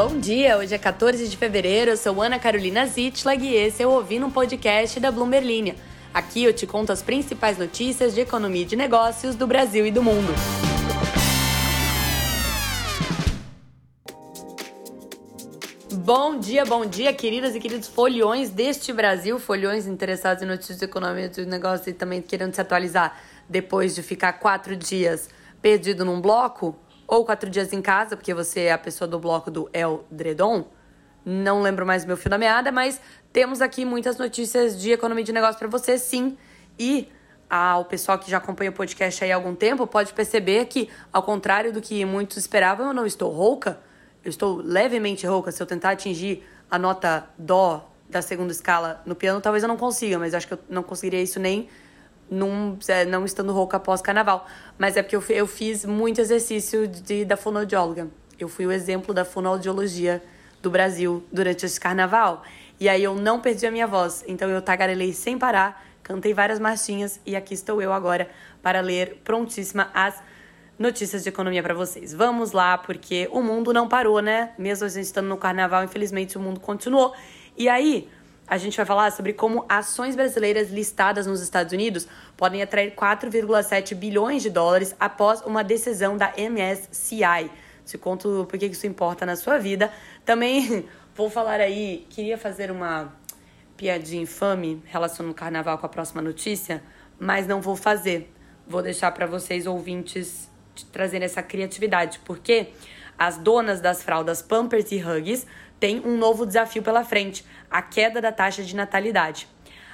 Bom dia, hoje é 14 de fevereiro, eu sou Ana Carolina Zitlag e esse é o Ouvindo um Podcast da Bloomberg Linha. Aqui eu te conto as principais notícias de economia e de negócios do Brasil e do mundo. Bom dia, bom dia, queridas e queridos folhões deste Brasil, folhões interessados em notícias de economia e de negócios e também querendo se atualizar depois de ficar quatro dias perdido num bloco ou quatro dias em casa, porque você é a pessoa do bloco do El Dredon. Não lembro mais meu fio da meada, mas temos aqui muitas notícias de economia de negócio para você, sim. E ah, o pessoal que já acompanha o podcast aí há algum tempo pode perceber que, ao contrário do que muitos esperavam, eu não estou rouca. Eu estou levemente rouca. Se eu tentar atingir a nota Dó da segunda escala no piano, talvez eu não consiga, mas acho que eu não conseguiria isso nem num, é, não estando rouca após carnaval. Mas é porque eu, eu fiz muito exercício de, da fonoaudióloga. Eu fui o exemplo da fonoaudiologia do Brasil durante esse carnaval. E aí eu não perdi a minha voz. Então eu tagarelei sem parar, cantei várias marchinhas e aqui estou eu agora para ler prontíssima as notícias de economia para vocês. Vamos lá, porque o mundo não parou, né? Mesmo a gente estando no carnaval, infelizmente o mundo continuou. E aí, a gente vai falar sobre como ações brasileiras listadas nos Estados Unidos podem atrair 4,7 bilhões de dólares após uma decisão da MSCI. Te conto por que isso importa na sua vida. Também vou falar aí, queria fazer uma piadinha infame relacionando o carnaval com a próxima notícia, mas não vou fazer. Vou deixar para vocês ouvintes trazerem essa criatividade, porque as donas das fraldas Pampers e Huggies tem um novo desafio pela frente: a queda da taxa de natalidade.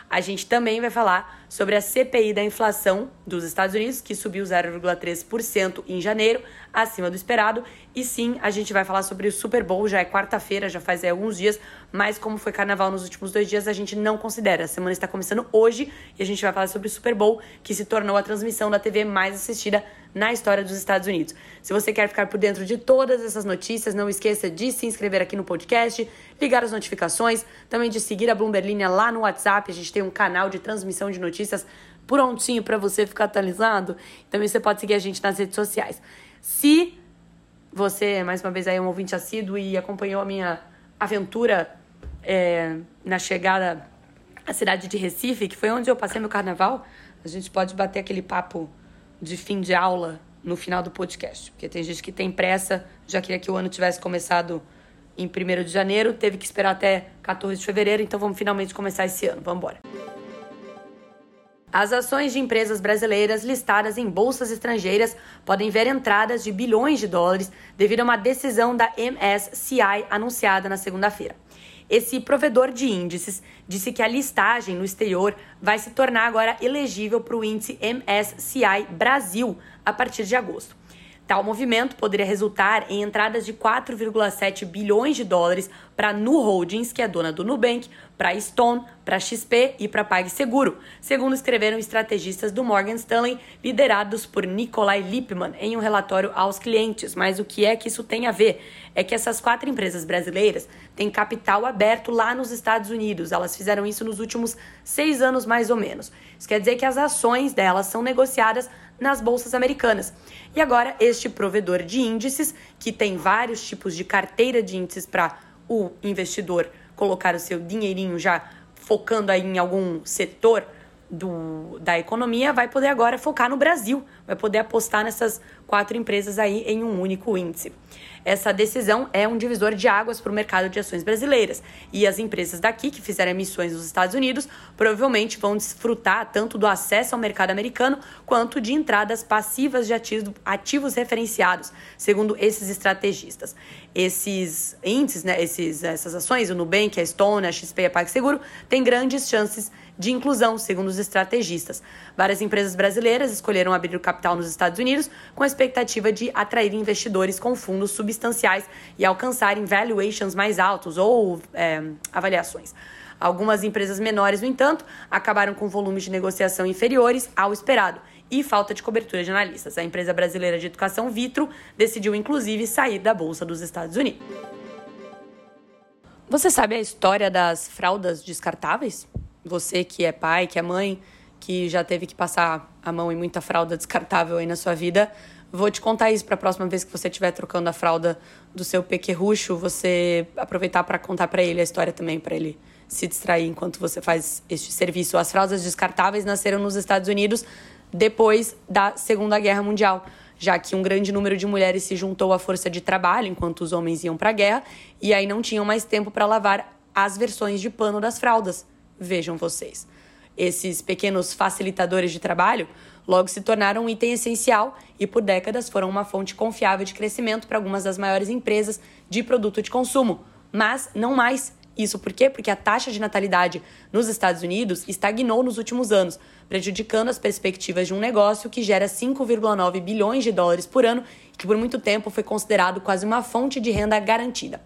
A gente também vai falar sobre a CPI da inflação dos Estados Unidos, que subiu 0,3% em janeiro, acima do esperado. E sim, a gente vai falar sobre o Super Bowl, já é quarta-feira, já faz alguns dias, mas como foi carnaval nos últimos dois dias, a gente não considera. A semana está começando hoje e a gente vai falar sobre o Super Bowl, que se tornou a transmissão da TV mais assistida na história dos Estados Unidos. Se você quer ficar por dentro de todas essas notícias, não esqueça de se inscrever aqui no podcast, ligar as notificações, também de seguir a Bloomberg Linha lá no WhatsApp. A gente tem um canal de transmissão de notícias prontinho para você ficar atualizado. Também você pode seguir a gente nas redes sociais. Se você, mais uma vez, aí, é um ouvinte assíduo e acompanhou a minha aventura é, na chegada à cidade de Recife, que foi onde eu passei meu carnaval, a gente pode bater aquele papo de fim de aula no final do podcast. Porque tem gente que tem pressa, já queria que o ano tivesse começado em 1 de janeiro, teve que esperar até 14 de fevereiro, então vamos finalmente começar esse ano. Vamos embora. As ações de empresas brasileiras listadas em bolsas estrangeiras podem ver entradas de bilhões de dólares devido a uma decisão da MSCI anunciada na segunda-feira. Esse provedor de índices disse que a listagem no exterior vai se tornar agora elegível para o índice MSCI Brasil a partir de agosto. Tal movimento poderia resultar em entradas de 4,7 bilhões de dólares para Nu Holdings, que é dona do Nubank, para Stone, para XP e para PagSeguro, segundo escreveram estrategistas do Morgan Stanley, liderados por Nikolai Lippmann, em um relatório aos clientes. Mas o que é que isso tem a ver? É que essas quatro empresas brasileiras têm capital aberto lá nos Estados Unidos. Elas fizeram isso nos últimos seis anos, mais ou menos. Isso quer dizer que as ações delas são negociadas nas bolsas americanas. E agora, este provedor de índices, que tem vários tipos de carteira de índices para o investidor colocar o seu dinheirinho já focando aí em algum setor do, da economia, vai poder agora focar no Brasil, vai poder apostar nessas quatro empresas aí em um único índice. Essa decisão é um divisor de águas para o mercado de ações brasileiras e as empresas daqui que fizeram emissões nos Estados Unidos provavelmente vão desfrutar tanto do acesso ao mercado americano quanto de entradas passivas de ativos referenciados, segundo esses estrategistas. Esses índices, né, esses, essas ações, o Nubank, a Stone, a XP e a PagSeguro, têm grandes chances de inclusão, segundo os estrategistas. Várias empresas brasileiras escolheram abrir o capital nos Estados Unidos com a expectativa de atrair investidores com fundos substanciais e alcançarem valuations mais altos ou é, avaliações. Algumas empresas menores, no entanto, acabaram com volumes de negociação inferiores ao esperado e falta de cobertura de analistas. A empresa brasileira de educação Vitro decidiu, inclusive, sair da Bolsa dos Estados Unidos. Você sabe a história das fraldas descartáveis? Você que é pai, que é mãe, que já teve que passar a mão em muita fralda descartável aí na sua vida, Vou te contar isso para a próxima vez que você estiver trocando a fralda do seu pequerrucho, você aproveitar para contar para ele a história também, para ele se distrair enquanto você faz este serviço. As fraldas descartáveis nasceram nos Estados Unidos depois da Segunda Guerra Mundial, já que um grande número de mulheres se juntou à força de trabalho enquanto os homens iam para a guerra e aí não tinham mais tempo para lavar as versões de pano das fraldas. Vejam vocês. Esses pequenos facilitadores de trabalho logo se tornaram um item essencial e por décadas foram uma fonte confiável de crescimento para algumas das maiores empresas de produto de consumo, mas não mais. Isso por quê? Porque a taxa de natalidade nos Estados Unidos estagnou nos últimos anos, prejudicando as perspectivas de um negócio que gera 5,9 bilhões de dólares por ano e que por muito tempo foi considerado quase uma fonte de renda garantida.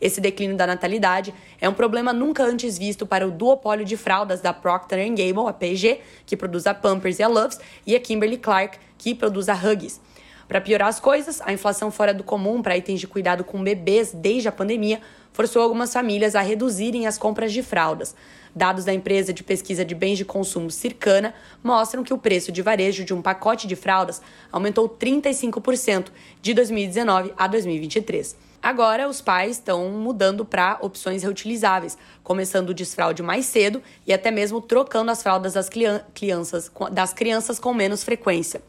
Esse declínio da natalidade é um problema nunca antes visto para o duopólio de fraldas da Procter Gamble, a P&G, que produz a Pampers e a Loves, e a Kimberly-Clark, que produz a Huggies. Para piorar as coisas, a inflação fora do comum para itens de cuidado com bebês desde a pandemia forçou algumas famílias a reduzirem as compras de fraldas. Dados da empresa de pesquisa de bens de consumo Circana mostram que o preço de varejo de um pacote de fraldas aumentou 35% de 2019 a 2023. Agora, os pais estão mudando para opções reutilizáveis, começando o desfraude mais cedo e até mesmo trocando as fraldas das crianças, das crianças com menos frequência.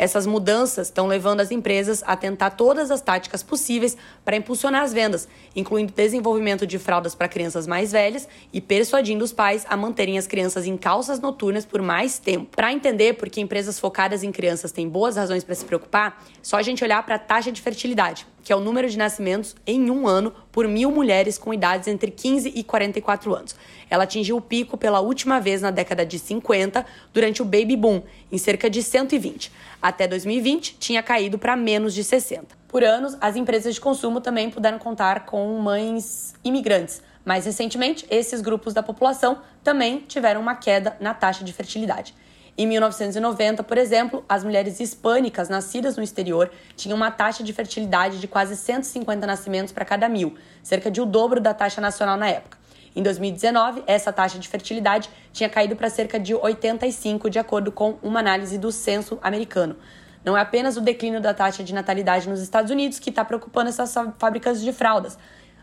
Essas mudanças estão levando as empresas a tentar todas as táticas possíveis para impulsionar as vendas, incluindo desenvolvimento de fraldas para crianças mais velhas e persuadindo os pais a manterem as crianças em calças noturnas por mais tempo. Para entender por que empresas focadas em crianças têm boas razões para se preocupar, só a gente olhar para a taxa de fertilidade que é o número de nascimentos em um ano por mil mulheres com idades entre 15 e 44 anos. Ela atingiu o pico pela última vez na década de 50, durante o baby boom, em cerca de 120. Até 2020, tinha caído para menos de 60. Por anos, as empresas de consumo também puderam contar com mães imigrantes. Mais recentemente, esses grupos da população também tiveram uma queda na taxa de fertilidade. Em 1990, por exemplo, as mulheres hispânicas nascidas no exterior tinham uma taxa de fertilidade de quase 150 nascimentos para cada mil, cerca de o dobro da taxa nacional na época. Em 2019, essa taxa de fertilidade tinha caído para cerca de 85, de acordo com uma análise do censo americano. Não é apenas o declínio da taxa de natalidade nos Estados Unidos que está preocupando essas fábricas de fraldas.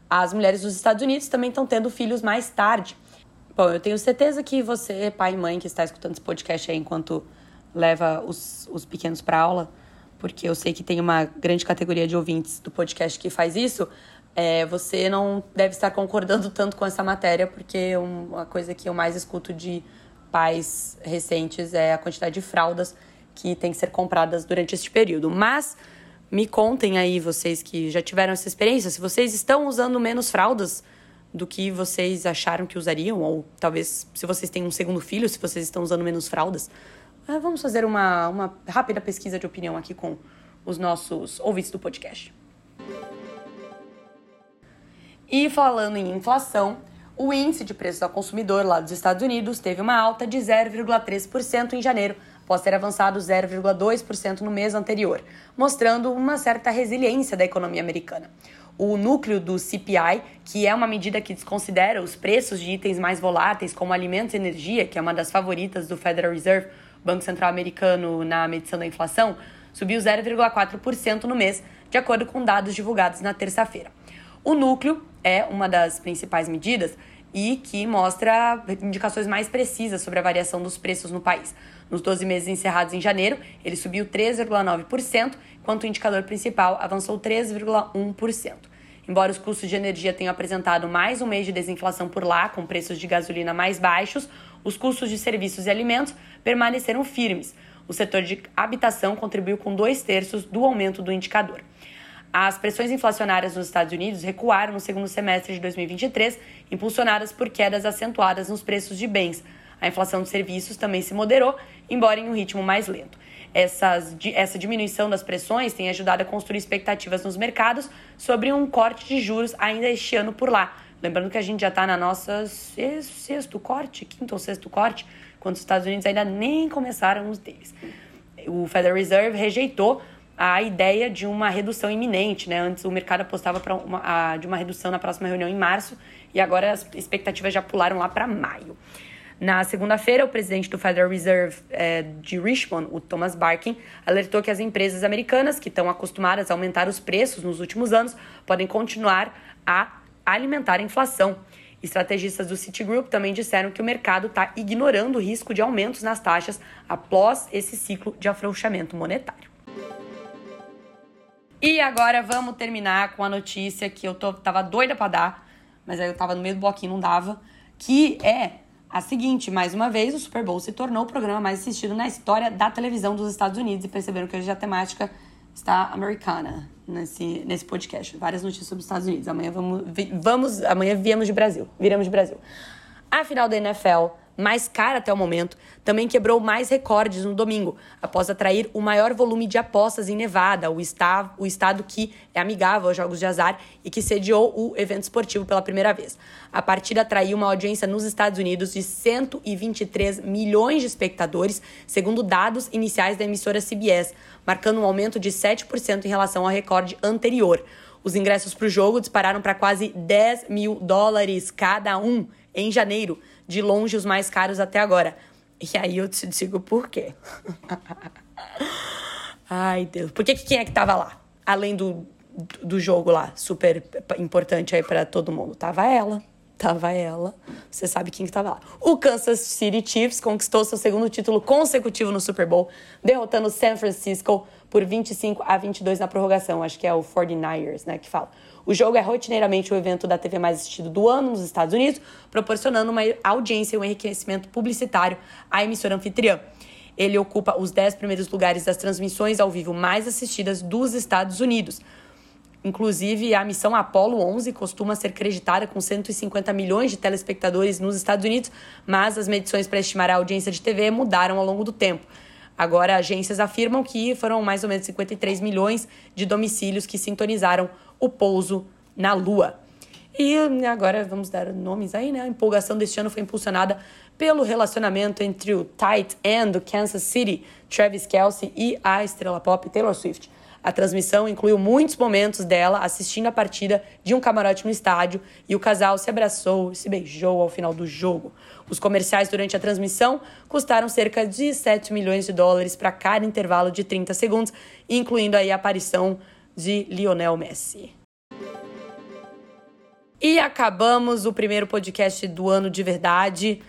As mulheres dos Estados Unidos também estão tendo filhos mais tarde. Bom, eu tenho certeza que você, pai e mãe, que está escutando esse podcast aí enquanto leva os, os pequenos para aula, porque eu sei que tem uma grande categoria de ouvintes do podcast que faz isso, é, você não deve estar concordando tanto com essa matéria, porque uma coisa que eu mais escuto de pais recentes é a quantidade de fraldas que tem que ser compradas durante este período. Mas me contem aí, vocês que já tiveram essa experiência, se vocês estão usando menos fraldas do que vocês acharam que usariam, ou talvez se vocês têm um segundo filho, se vocês estão usando menos fraldas. Ah, vamos fazer uma, uma rápida pesquisa de opinião aqui com os nossos ouvintes do podcast. E falando em inflação, o índice de preços ao consumidor lá dos Estados Unidos teve uma alta de 0,3% em janeiro, após ter avançado 0,2% no mês anterior, mostrando uma certa resiliência da economia americana o núcleo do CPI, que é uma medida que desconsidera os preços de itens mais voláteis, como alimentos e energia, que é uma das favoritas do Federal Reserve, Banco Central Americano, na medição da inflação, subiu 0,4% no mês, de acordo com dados divulgados na terça-feira. O núcleo é uma das principais medidas e que mostra indicações mais precisas sobre a variação dos preços no país. Nos 12 meses encerrados em janeiro, ele subiu 3,9%, enquanto o indicador principal avançou 3,1%. Embora os custos de energia tenham apresentado mais um mês de desinflação por lá, com preços de gasolina mais baixos, os custos de serviços e alimentos permaneceram firmes. O setor de habitação contribuiu com dois terços do aumento do indicador. As pressões inflacionárias nos Estados Unidos recuaram no segundo semestre de 2023, impulsionadas por quedas acentuadas nos preços de bens. A inflação de serviços também se moderou, embora em um ritmo mais lento. Essas, essa diminuição das pressões tem ajudado a construir expectativas nos mercados sobre um corte de juros ainda este ano por lá. Lembrando que a gente já está na nossa sexto, corte, quinto ou sexto corte, quando os Estados Unidos ainda nem começaram os deles. O Federal Reserve rejeitou a ideia de uma redução iminente, né? Antes o mercado apostava para uma, a, de uma redução na próxima reunião em março e agora as expectativas já pularam lá para maio. Na segunda-feira, o presidente do Federal Reserve é, de Richmond, o Thomas Barkin, alertou que as empresas americanas, que estão acostumadas a aumentar os preços nos últimos anos, podem continuar a alimentar a inflação. Estrategistas do Citigroup também disseram que o mercado está ignorando o risco de aumentos nas taxas após esse ciclo de afrouxamento monetário. E agora vamos terminar com a notícia que eu tô, tava doida para dar, mas aí eu tava no meio do bloquinho, não dava, que é a seguinte, mais uma vez, o Super Bowl se tornou o programa mais assistido na história da televisão dos Estados Unidos e perceberam que hoje a temática está americana nesse, nesse podcast. Várias notícias sobre os Estados Unidos. Amanhã vamos, vamos amanhã viemos de Brasil, viramos de Brasil. A final da NFL mais cara até o momento, também quebrou mais recordes no domingo, após atrair o maior volume de apostas em Nevada, o, está, o estado que é amigável aos jogos de azar e que sediou o evento esportivo pela primeira vez. A partida atraiu uma audiência nos Estados Unidos de 123 milhões de espectadores, segundo dados iniciais da emissora CBS, marcando um aumento de 7% em relação ao recorde anterior. Os ingressos para o jogo dispararam para quase 10 mil dólares cada um em janeiro, de longe os mais caros até agora. E aí eu te digo por quê. Ai, Deus. Por que, que quem é que tava lá? Além do, do jogo lá, super importante aí para todo mundo. Tava ela. Tava ela. Você sabe quem que tava lá. O Kansas City Chiefs conquistou seu segundo título consecutivo no Super Bowl, derrotando o San Francisco por 25 a 22 na prorrogação. Acho que é o 49ers, né, que fala. O jogo é rotineiramente o evento da TV mais assistido do ano nos Estados Unidos, proporcionando uma audiência e um enriquecimento publicitário à emissora anfitriã. Ele ocupa os 10 primeiros lugares das transmissões ao vivo mais assistidas dos Estados Unidos. Inclusive, a missão Apollo 11 costuma ser creditada com 150 milhões de telespectadores nos Estados Unidos, mas as medições para estimar a audiência de TV mudaram ao longo do tempo. Agora, agências afirmam que foram mais ou menos 53 milhões de domicílios que sintonizaram o pouso na Lua. E agora vamos dar nomes aí, né? A empolgação deste ano foi impulsionada pelo relacionamento entre o tight end do Kansas City, Travis Kelce, e a estrela pop Taylor Swift. A transmissão incluiu muitos momentos dela assistindo a partida de um camarote no estádio e o casal se abraçou e se beijou ao final do jogo. Os comerciais durante a transmissão custaram cerca de 7 milhões de dólares para cada intervalo de 30 segundos, incluindo aí a aparição de Lionel Messi. E acabamos o primeiro podcast do ano de verdade.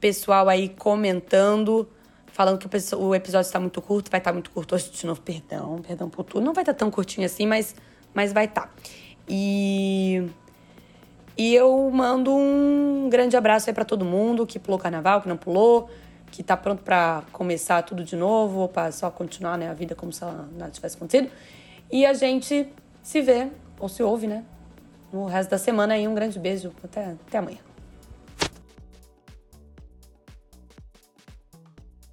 Pessoal aí comentando, falando que o episódio está muito curto, vai estar tá muito curto hoje de novo. Perdão, perdão por tudo. Não vai estar tá tão curtinho assim, mas, mas vai estar. Tá. E, e eu mando um grande abraço aí para todo mundo que pulou carnaval, que não pulou, que tá pronto para começar tudo de novo, ou para só continuar né, a vida como se nada tivesse acontecido. E a gente se vê, ou se ouve, né? No resto da semana aí. Um grande beijo. Até, até amanhã.